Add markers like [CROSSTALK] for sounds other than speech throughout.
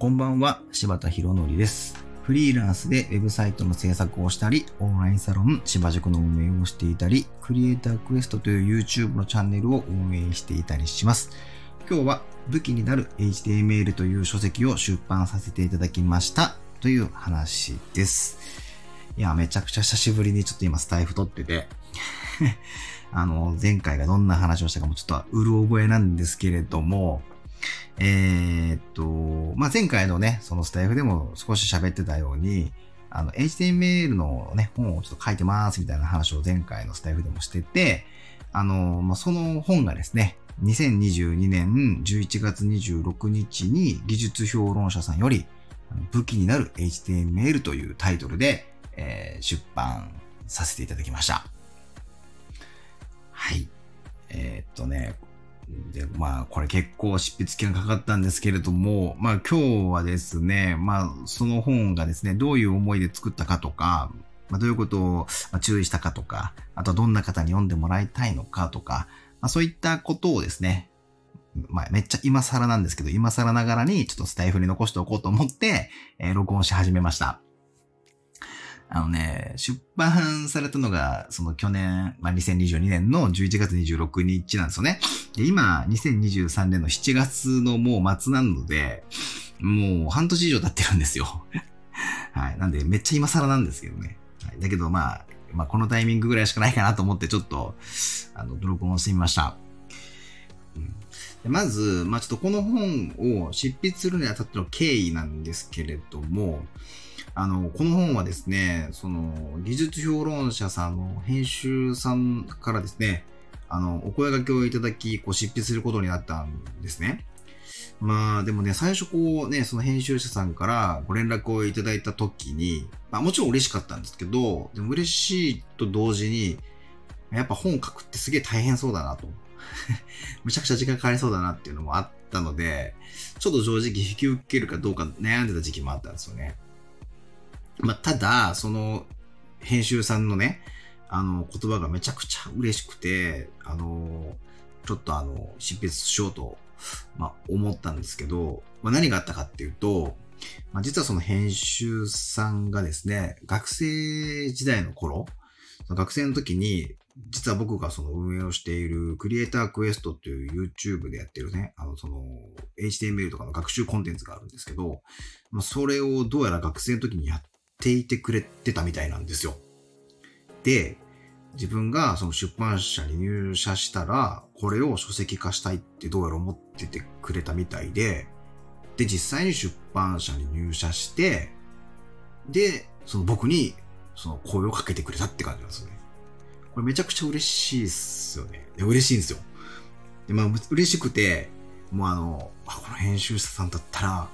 こんばんは、柴田博則です。フリーランスでウェブサイトの制作をしたり、オンラインサロン芝塾の運営をしていたり、クリエイタークエストという YouTube のチャンネルを運営していたりします。今日は武器になる HTML という書籍を出版させていただきましたという話です。いや、めちゃくちゃ久しぶりにちょっと今スタイフ撮ってて、[LAUGHS] あの、前回がどんな話をしたかもちょっとうる覚えなんですけれども、えーっと、まあ、前回のね、そのスタイフでも少し喋ってたように、あの、HTML のね、本をちょっと書いてますみたいな話を前回のスタイフでもしてて、あの、まあ、その本がですね、2022年11月26日に技術評論者さんより武器になる HTML というタイトルで、えー出版させていただきました。はい。えーっとね、で、まあ、これ結構執筆期間かかったんですけれども、まあ今日はですね、まあその本がですね、どういう思いで作ったかとか、まあどういうことを注意したかとか、あとはどんな方に読んでもらいたいのかとか、まあそういったことをですね、まあめっちゃ今更なんですけど、今更ながらにちょっとスタイフに残しておこうと思って、えー録音し始めました。あのね、出版されたのが、その去年、まあ、2022年の11月26日なんですよね。で、今、2023年の7月のもう末なので、もう半年以上経ってるんですよ。[LAUGHS] はい。なんで、めっちゃ今更なんですけどね。はい、だけど、まあ、まあ、このタイミングぐらいしかないかなと思って、ちょっと、あの、録音してみました。まず、まあ、ちょっとこの本を執筆するにあたっての経緯なんですけれども、あの、この本はですね、その、技術評論者さんの編集さんからですね、あの、お声掛けをいただき、こう、執筆することになったんですね。まあ、でもね、最初こうね、その編集者さんからご連絡をいただいたときに、まあもちろん嬉しかったんですけど、でも嬉しいと同時に、やっぱ本書くってすげえ大変そうだなと。[LAUGHS] むちゃくちゃ時間かかりそうだなっていうのもあったので、ちょっと正直引き受けるかどうか悩んでた時期もあったんですよね。まあ、ただ、その、編集さんのね、あの、言葉がめちゃくちゃ嬉しくて、あの、ちょっとあの、執筆しようと、まあ、思ったんですけど、まあ、何があったかっていうと、まあ、実はその編集さんがですね、学生時代の頃、その学生の時に、実は僕がその運営をしているクリエイタークエストっていう YouTube でやってるね、あのその HTML とかの学習コンテンツがあるんですけど、まあ、それをどうやら学生の時にやっていてくれてたみたいなんですよ。で、自分がその出版社に入社したら、これを書籍化したいってどうやら思っててくれたみたいで、で、実際に出版社に入社して、で、その僕にその声をかけてくれたって感じなんですよね。これめちゃくちゃ嬉しいっすよね。で嬉しいんですよ。で、まあ、嬉しくて、もうあの、あ、この編集者さんだったら、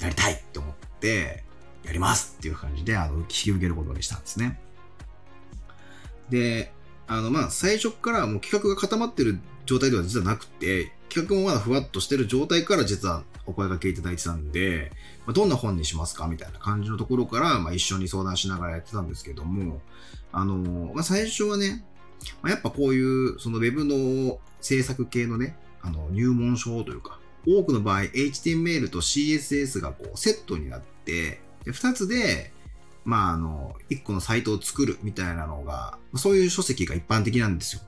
やりたいって思って、やりますっていう感じで、あの、引き受けることにしたんですね。で、あの、まあ、最初からもう企画が固まってる状態では実はなくて、企画もまだふわっとしてる状態から実はお声掛けいただいてたんで、まあ、どんな本にしますかみたいな感じのところから、まあ、一緒に相談しながらやってたんですけども、あの、まあ、最初はね、まあ、やっぱこういう、その Web の制作系のね、あの、入門書というか、多くの場合、HTML と CSS がこうセットになって、で、二つで、まあ、あの、一個のサイトを作るみたいなのが、そういう書籍が一般的なんですよ。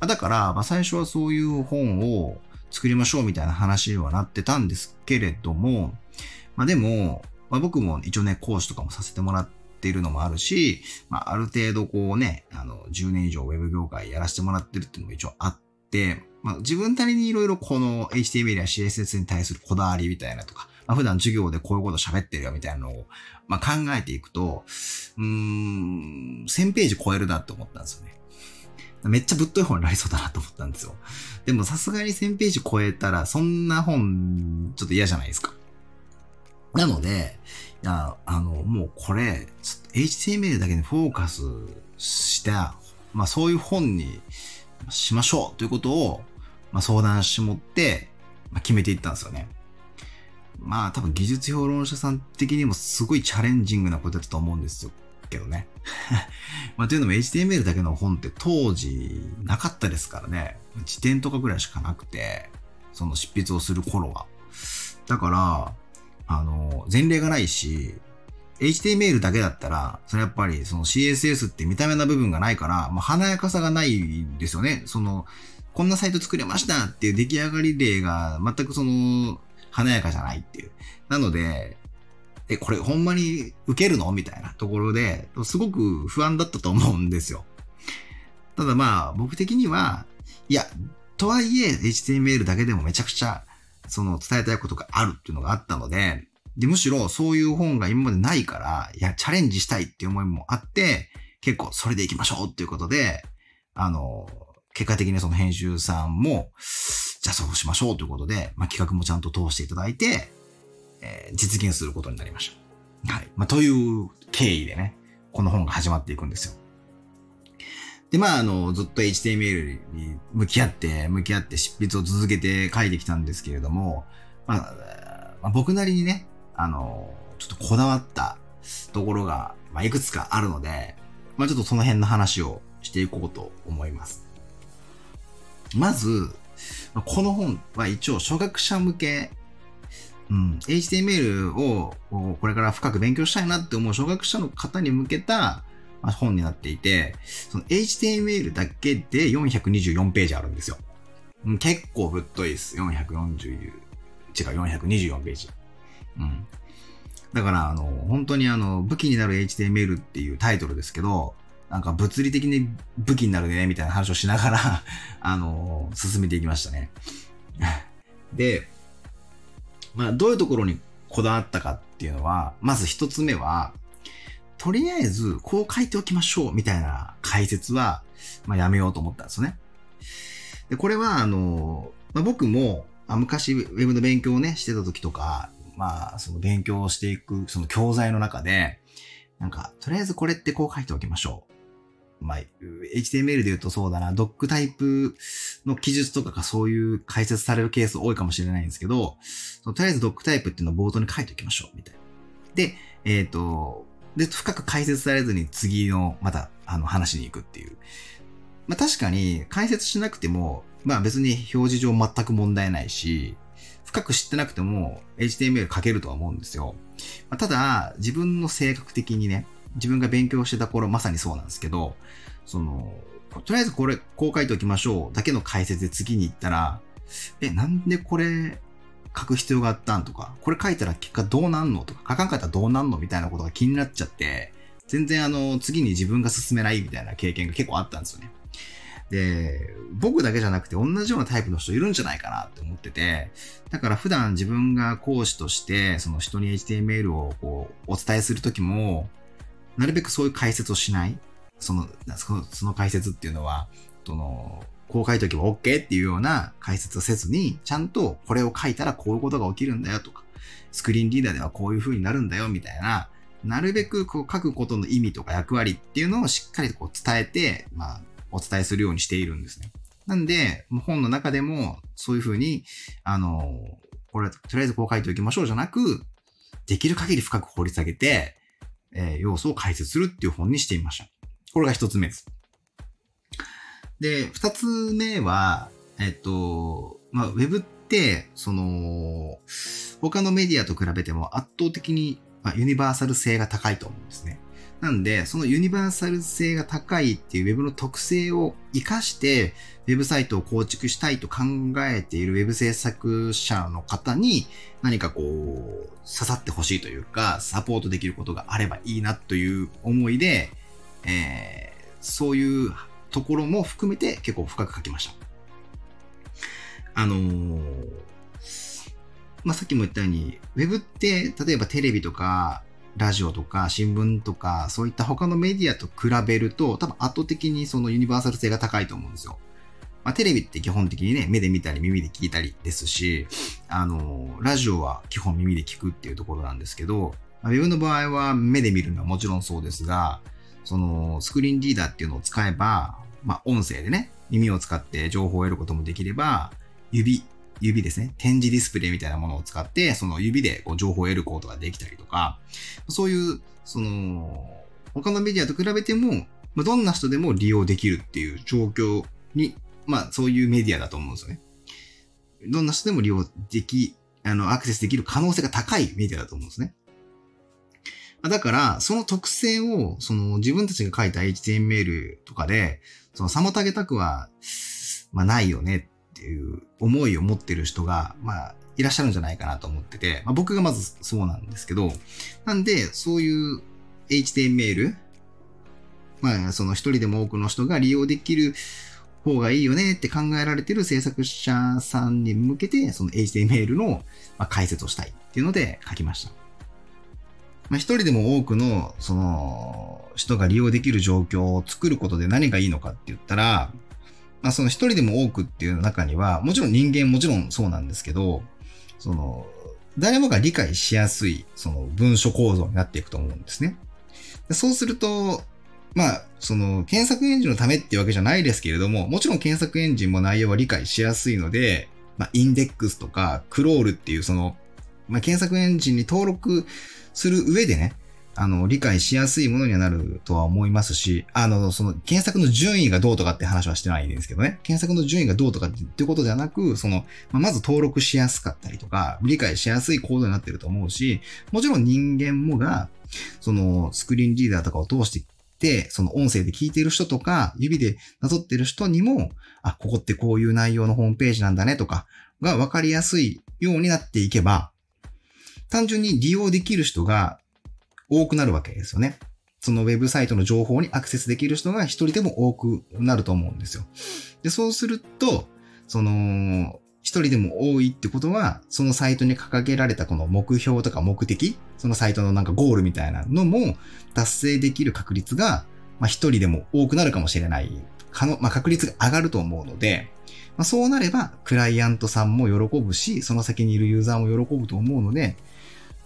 だから、まあ、最初はそういう本を作りましょうみたいな話にはなってたんですけれども、まあでも、まあ、僕も一応ね、講師とかもさせてもらっているのもあるし、まあある程度こうね、あの、10年以上ウェブ業界やらせてもらってるっていうのも一応あって、まあ自分なりにいろいろこの HTML や CSS に対するこだわりみたいなとか、まあ、普段授業でこういうこと喋ってるよみたいなのを、まあ、考えていくと、うーん、1000ページ超えるなって思ったんですよね。めっちゃぶっとい本になりそうだなと思ったんですよ。でもさすがに1000ページ超えたら、そんな本、ちょっと嫌じゃないですか。なので、いや、あの、もうこれ、HTML だけにフォーカスした、まあそういう本にしましょうということを、まあ相談しもって、まあ決めていったんですよね。まあ多分技術評論者さん的にもすごいチャレンジングなことだと思うんですよ。けどね。[LAUGHS] まあというのも HTML だけの本って当時なかったですからね。辞典とかぐらいしかなくて、その執筆をする頃は。だから、あの、前例がないし、HTML だけだったら、それやっぱりその CSS って見た目な部分がないから、まあ、華やかさがないんですよね。その、こんなサイト作れましたっていう出来上がり例が全くその、華やかじゃないっていう。なので、え、これほんまに受けるの？みたいなところで、すごく不安だったと思うんですよ。ただまあ、僕的には、いや、とはいえ HTML だけでもめちゃくちゃ、その伝えたいことがあるっていうのがあったので、で、むしろそういう本が今までないから、いや、チャレンジしたいっていう思いもあって、結構それで行きましょうっていうことで、あの、結果的にその編集さんも、じゃあそうしましょうということで、まあ、企画もちゃんと通していただいて、えー、実現することになりました。はい。まあ、という経緯でね、この本が始まっていくんですよ。で、まあ、あの、ずっと HTML に向き合って、向き合って執筆を続けて書いてきたんですけれども、まあ、まあ、僕なりにね、あの、ちょっとこだわったところが、まあ、いくつかあるので、まあ、ちょっとその辺の話をしていこうと思います。まず、この本は一応初学者向け、うん、HTML をこれから深く勉強したいなって思う初学者の方に向けた本になっていて、その HTML だけで424ページあるんですよ。結構ぶっといです。440、違う、424ページ。うん。だから、あの、本当にあの、武器になる HTML っていうタイトルですけど、なんか物理的に武器になるね、みたいな話をしながら [LAUGHS] あの、進めていきましたね。[LAUGHS] で、まあ、どういうところにこだわったかっていうのは、まず一つ目は、とりあえず、こう書いておきましょう、みたいな解説は、まあ、やめようと思ったんですよね。で、これは、あの、まあ、僕も、あ昔、ウェブの勉強をね、してた時とか、まあ、その勉強をしていく、その教材の中で、なんか、とりあえずこれってこう書いておきましょう。まあ、HTML で言うとそうだな、ドックタイプの記述とかがそういう解説されるケース多いかもしれないんですけど、とりあえずドックタイプっていうのを冒頭に書いておきましょう、みたいな。で、えっ、ー、と、で、深く解説されずに次の、また、あの、話に行くっていう。まあ確かに、解説しなくても、まあ別に表示上全く問題ないし、深く知ってなくても HTML 書けるとは思うんですよ。まあ、ただ、自分の性格的にね、自分が勉強してた頃まさにそうなんですけど、その、とりあえずこれ、こう書いておきましょうだけの解説で次に行ったら、え、なんでこれ書く必要があったんとか、これ書いたら結果どうなんのとか、書かんかったらどうなんのみたいなことが気になっちゃって、全然あの、次に自分が進めないみたいな経験が結構あったんですよね。で、僕だけじゃなくて同じようなタイプの人いるんじゃないかなって思ってて、だから普段自分が講師として、その人に HTML をこうお伝えするときも、なるべくそういう解説をしない。その、そのその解説っていうのは、その、こう書いとけば OK っていうような解説をせずに、ちゃんとこれを書いたらこういうことが起きるんだよとか、スクリーンリーダーではこういう風になるんだよみたいな、なるべくこう書くことの意味とか役割っていうのをしっかりとこう伝えて、まあ、お伝えするようにしているんですね。なんで、本の中でもそういう風に、あの、これ、とりあえずこう書いておきましょうじゃなく、できる限り深く掘り下げて、えー、要素を解説するっていう本にしてみました。これが一つ目です。で、二つ目は、えっと、まあ、ウェブって、その、他のメディアと比べても圧倒的に、まあ、ユニバーサル性が高いと思うんですね。なんで、そのユニバーサル性が高いっていうウェブの特性を活かして、ウェブサイトを構築したいと考えているウェブ制作者の方に何かこう、刺さってほしいというか、サポートできることがあればいいなという思いで、えー、そういうところも含めて結構深く書きました。あのー、まあ、さっきも言ったように、ウェブって、例えばテレビとか、ラジオとか新聞とか、そういった他のメディアと比べると、多分圧倒的にそのユニバーサル性が高いと思うんですよ。まあ、テレビって基本的にね、目で見たり耳で聞いたりですし、あの、ラジオは基本耳で聞くっていうところなんですけど、ウェブの場合は目で見るのはもちろんそうですが、そのスクリーンリーダーっていうのを使えば、まあ、音声でね、耳を使って情報を得ることもできれば、指、指ですね、展示ディスプレイみたいなものを使って、その指でこう情報を得ることができたりとか、そういう、その、他のメディアと比べても、ま、どんな人でも利用できるっていう状況に、まあ、そういうメディアだと思うんですよね。どんな人でも利用できあの、アクセスできる可能性が高いメディアだと思うんですね。だから、その特性を、その自分たちが書いた HTML とかで、その妨げたくは、まあないよねっていう思いを持ってる人が、まあ、いらっしゃるんじゃないかなと思ってて、まあ、僕がまずそうなんですけど、なんで、そういう HTML、まあ、その一人でも多くの人が利用できる方がいいよねって考えられてる制作者さんに向けて、その HTML の解説をしたいっていうので書きました。まあ、一人でも多くの、その、人が利用できる状況を作ることで何がいいのかって言ったら、まあ、その一人でも多くっていう中には、もちろん人間もちろんそうなんですけど、その、誰もが理解しやすい、その文書構造になっていくと思うんですね。そうすると、まあ、その、検索エンジンのためっていうわけじゃないですけれども、もちろん検索エンジンも内容は理解しやすいので、まあ、インデックスとか、クロールっていうその、まあ、検索エンジンに登録する上でね、あの、理解しやすいものにはなるとは思いますし、あの、その、検索の順位がどうとかって話はしてないんですけどね。検索の順位がどうとかってことではなく、その、まあ、まず登録しやすかったりとか、理解しやすいコードになってると思うし、もちろん人間もが、その、スクリーンリーダーとかを通してて、その音声で聞いてる人とか、指でなぞってる人にも、あ、ここってこういう内容のホームページなんだねとかが分かりやすいようになっていけば、単純に利用できる人が多くなるわけですよね。そのウェブサイトの情報にアクセスできる人が一人でも多くなると思うんですよ。で、そうすると、その、一人でも多いってことは、そのサイトに掲げられたこの目標とか目的、そのサイトのなんかゴールみたいなのも達成できる確率が、まあ一人でも多くなるかもしれない、かの、まあ確率が上がると思うので、まあそうなれば、クライアントさんも喜ぶし、その先にいるユーザーも喜ぶと思うので、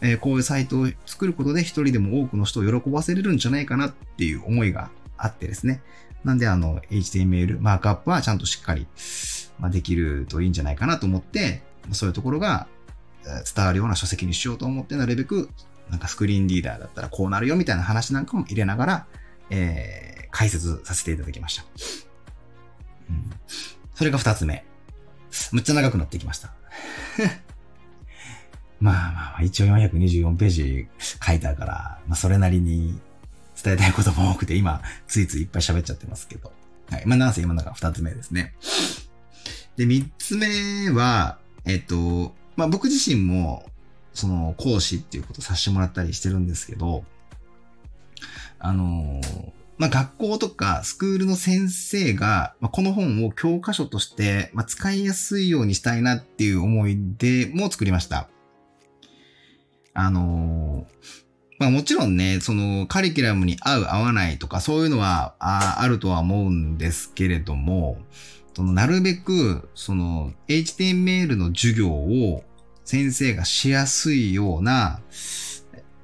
えー、こういうサイトを作ることで一人でも多くの人を喜ばせれるんじゃないかなっていう思いがあってですね。なんであの HTML マークアップはちゃんとしっかり、ま、できるといいんじゃないかなと思って、そういうところが伝わるような書籍にしようと思ってなるべくなんかスクリーンリーダーだったらこうなるよみたいな話なんかも入れながら、えー、解説させていただきました。うん、それが二つ目。むっちゃ長くなってきました。まあまあ、一応424ページ書いたから、まあそれなりに伝えたいことも多くて、今、ついついいっぱい喋っちゃってますけど。はい。まあ、なんせ今のが二つ目ですね。で、三つ目は、えっと、まあ僕自身も、その講師っていうことさせてもらったりしてるんですけど、あのまあ、学校とかスクールの先生が、まあ、この本を教科書として、まあ、使いやすいようにしたいなっていう思いでも作りました。あのまあもちろんね、そのカリキュラムに合う合わないとかそういうのはああるとは思うんですけれども、そのなるべくその HTML の授業を先生がしやすいような、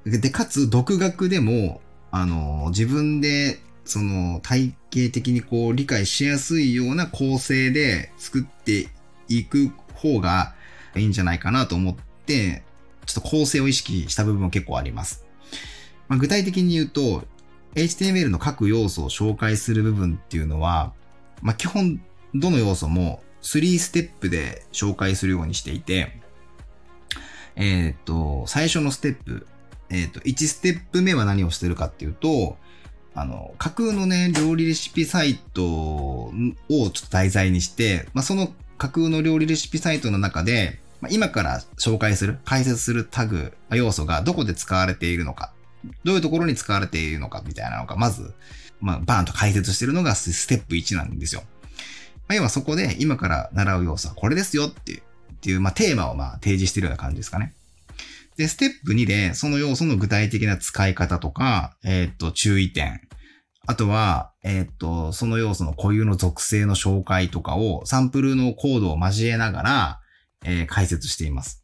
で、かつ独学でも、あの、自分でその体系的にこう理解しやすいような構成で作っていく方がいいんじゃないかなと思って、ちょっと構成を意識した部分も結構あります。まあ、具体的に言うと、HTML の各要素を紹介する部分っていうのは、まあ、基本どの要素も3ステップで紹介するようにしていて、えっ、と、最初のステップ、えっ、と、1ステップ目は何をしてるかっていうと、あの、架空のね、料理レシピサイトをちょっと題材にして、まあ、その架空の料理レシピサイトの中で、まあ、今から紹介する、解説するタグ、要素がどこで使われているのか、どういうところに使われているのかみたいなのが、まず、まあ、バーンと解説してるのがステップ1なんですよ。まあ、要はそこで今から習う要素はこれですよっていう、っていう、まあ、テーマをまあ提示してるような感じですかね。で、ステップ2で、その要素の具体的な使い方とか、えっ、と、注意点。あとは、えっ、と、その要素の固有の属性の紹介とかを、サンプルのコードを交えながら、えー、解説しています。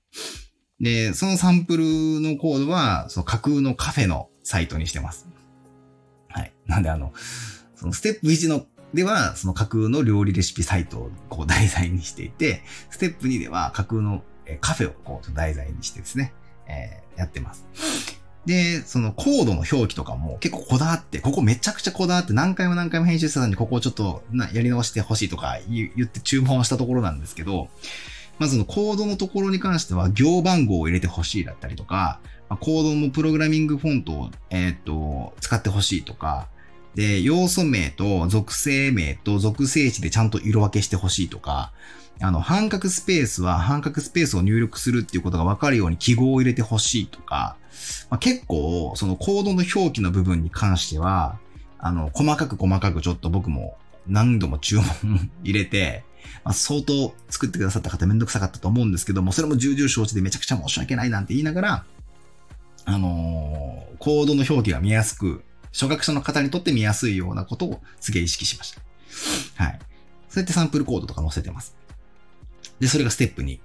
で、そのサンプルのコードは、その架空のカフェのサイトにしてます。はい。なんであの、そのステップ1のでは、その架空の料理レシピサイトをこう題材にしていて、ステップ2では架空のカフェをこう題材にしてですね、えー、やってます。で、そのコードの表記とかも結構こだわって、ここめちゃくちゃこだわって何回も何回も編集者さんにここをちょっとなやり直してほしいとか言って注文したところなんですけど、まずのコードのところに関しては行番号を入れてほしいだったりとか、まあ、コードのプログラミングフォントを、えっ、と、使ってほしいとか、で、要素名と属性名と属性値でちゃんと色分けしてほしいとか、あの、半角スペースは半角スペースを入力するっていうことがわかるように記号を入れてほしいとか、まあ、結構、そのコードの表記の部分に関しては、あの、細かく細かくちょっと僕も何度も注文 [LAUGHS] 入れて、まあ、相当作ってくださった方めんどくさかったと思うんですけども、それも重々承知でめちゃくちゃ申し訳ないなんて言いながら、あのー、コードの表記が見やすく、初学者の方にとって見やすいようなことをすげえ意識しました。はい。そうやってサンプルコードとか載せてます。で、それがステップ2。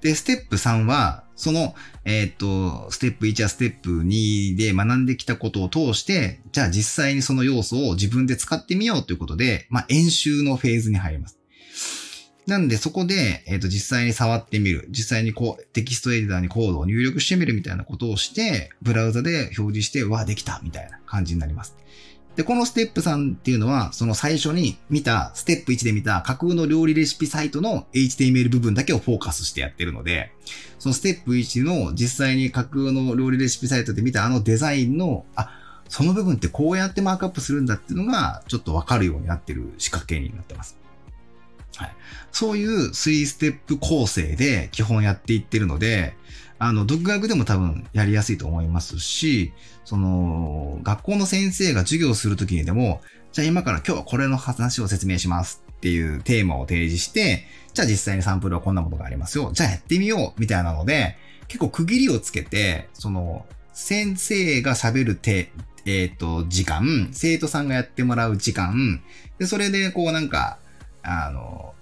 で、ステップ3は、その、えっ、と、ステップ1やステップ2で学んできたことを通して、じゃあ実際にその要素を自分で使ってみようということで、まあ、演習のフェーズに入ります。なんでそこで、えっ、ー、と、実際に触ってみる。実際にこう、テキストエディターにコードを入力してみるみたいなことをして、ブラウザで表示して、わ、できたみたいな感じになります。で、このステップ3っていうのは、その最初に見た、ステップ1で見た架空の料理レシピサイトの HTML 部分だけをフォーカスしてやってるので、そのステップ1の実際に架空の料理レシピサイトで見たあのデザインの、あ、その部分ってこうやってマークアップするんだっていうのが、ちょっとわかるようになってる仕掛けになってます。はい。そういう3ステップ構成で基本やっていってるので、あの、独学でも多分やりやすいと思いますし、その、学校の先生が授業するときにでも、じゃあ今から今日はこれの話を説明しますっていうテーマを提示して、じゃあ実際にサンプルはこんなものがありますよ。じゃあやってみようみたいなので、結構区切りをつけて、その、先生が喋る手、えっ、ー、と、時間、生徒さんがやってもらう時間、で、それでこうなんか、あの、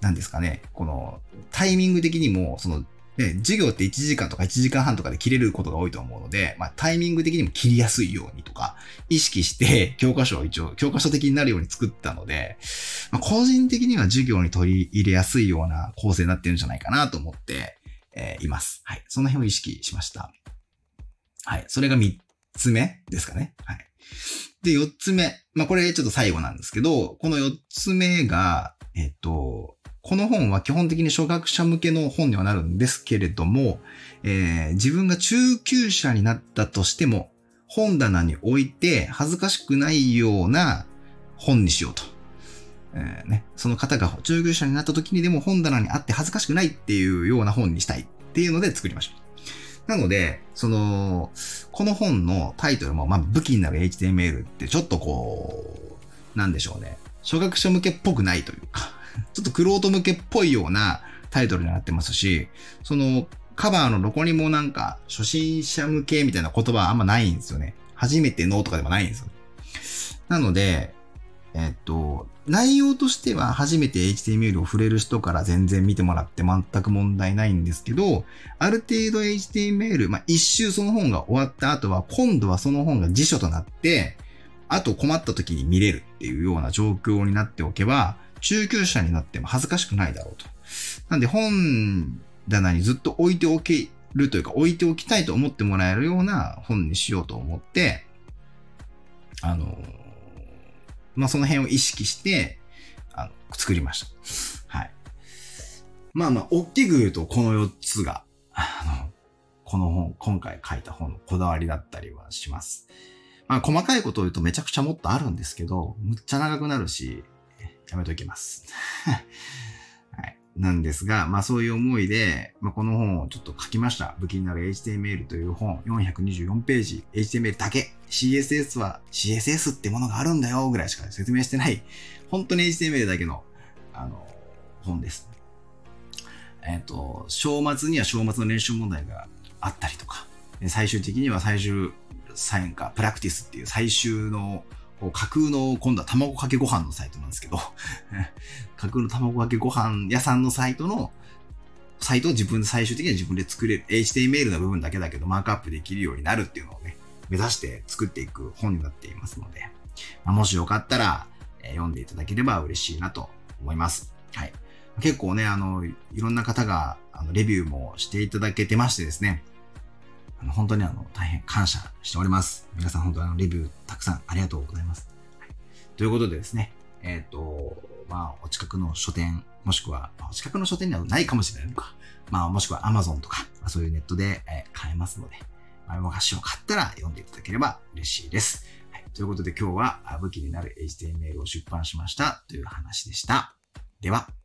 何ですかね、このタイミング的にも、その、ね、授業って1時間とか1時間半とかで切れることが多いと思うので、まあ、タイミング的にも切りやすいようにとか、意識して教科書を一応、教科書的になるように作ったので、まあ、個人的には授業に取り入れやすいような構成になってるんじゃないかなと思って、えー、います。はい。その辺を意識しました。はい。それが3つ目ですかね。はい。で、4つ目。まあ、これちょっと最後なんですけど、この4つ目が、えっと、この本は基本的に初学者向けの本にはなるんですけれども、えー、自分が中級者になったとしても、本棚に置いて恥ずかしくないような本にしようと。えー、ね、その方が中級者になった時にでも本棚にあって恥ずかしくないっていうような本にしたいっていうので作りました。なので、その、この本のタイトルも、まあ、武器になる HTML ってちょっとこう、なんでしょうね。初学者向けっぽくないというか、[LAUGHS] ちょっとクロート向けっぽいようなタイトルになってますし、そのカバーのどこにもなんか初心者向けみたいな言葉はあんまないんですよね。初めてのとかでもないんですよ。なので、えっと、内容としては初めて HTML を触れる人から全然見てもらって全く問題ないんですけど、ある程度 HTML、まあ、一周その本が終わった後は、今度はその本が辞書となって、あと困った時に見れるっていうような状況になっておけば、中級者になっても恥ずかしくないだろうと。なんで本棚にずっと置いておけるというか置いておきたいと思ってもらえるような本にしようと思って、あの、まあ、その辺を意識して、あの、作りました。はい。まあまあ、大きく言うとこの4つが、あの、この本、今回書いた本のこだわりだったりはします。まあ、細かいことを言うとめちゃくちゃもっとあるんですけど、むっちゃ長くなるし、やめときます。[LAUGHS] はい。なんですが、まあそういう思いで、まあ、この本をちょっと書きました。武器になる HTML という本、424ページ、HTML だけ。CSS は CSS ってものがあるんだよぐらいしか説明してない、本当に HTML だけの、あの、本です。えっ、ー、と、章末には章末の練習問題があったりとか、最終的には最終サインか、プラクティスっていう最終の架空の今度は卵かけご飯のサイトなんですけど [LAUGHS] 架空の卵かけご飯屋さんのサイトの、サイトを自分で最終的には自分で作れる。HTML の部分だけだけど、マークアップできるようになるっていうのをね、目指して作っていく本になっていますので、まあ、もしよかったら、え、読んでいただければ嬉しいなと思います。はい。結構ね、あの、いろんな方が、あの、レビューもしていただけてましてですね、あの本当にあの大変感謝しております。皆さん本当にあのレビューたくさんありがとうございます。はい、ということでですね、えっ、ー、と、まあ、お近くの書店、もしくはま、お近くの書店にはないかもしれないのか。まあ、もしくは Amazon とかま、そういうネットで、え買えますので、メモ菓子を買ったら読んでいただければ嬉しいです。はい、ということで今日は武器になる HTML を出版しましたという話でした。では。